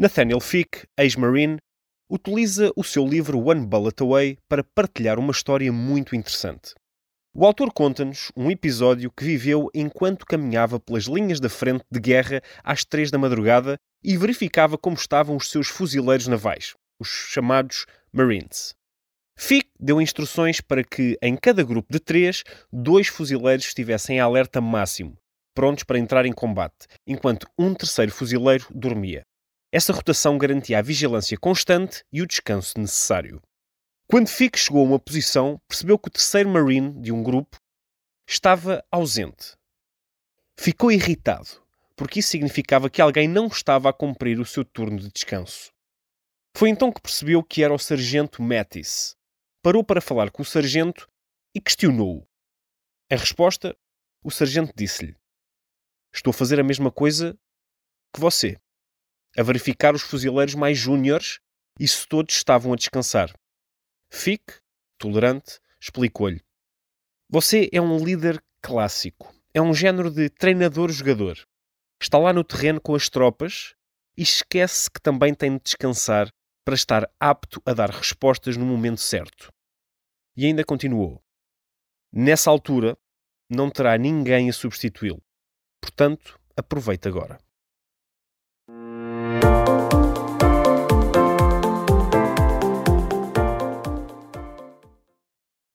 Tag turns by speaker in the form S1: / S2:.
S1: Nathaniel Fick, ex-marine, utiliza o seu livro One Bullet Away para partilhar uma história muito interessante. O autor conta-nos um episódio que viveu enquanto caminhava pelas linhas da frente de guerra às três da madrugada e verificava como estavam os seus fuzileiros navais, os chamados Marines. Fick deu instruções para que, em cada grupo de três, dois fuzileiros estivessem em alerta máximo, prontos para entrar em combate, enquanto um terceiro fuzileiro dormia. Essa rotação garantia a vigilância constante e o descanso necessário. Quando Fick chegou a uma posição, percebeu que o terceiro Marine de um grupo estava ausente. Ficou irritado, porque isso significava que alguém não estava a cumprir o seu turno de descanso. Foi então que percebeu que era o sargento Mattis, parou para falar com o sargento e questionou-o. Em resposta, o sargento disse-lhe: Estou a fazer a mesma coisa que você, a verificar os fuzileiros mais júniores e se todos estavam a descansar. Fique, tolerante, explicou-lhe: Você é um líder clássico. É um género de treinador-jogador. Está lá no terreno com as tropas e esquece que também tem de descansar para estar apto a dar respostas no momento certo. E ainda continuou: Nessa altura, não terá ninguém a substituí-lo. Portanto, aproveite agora.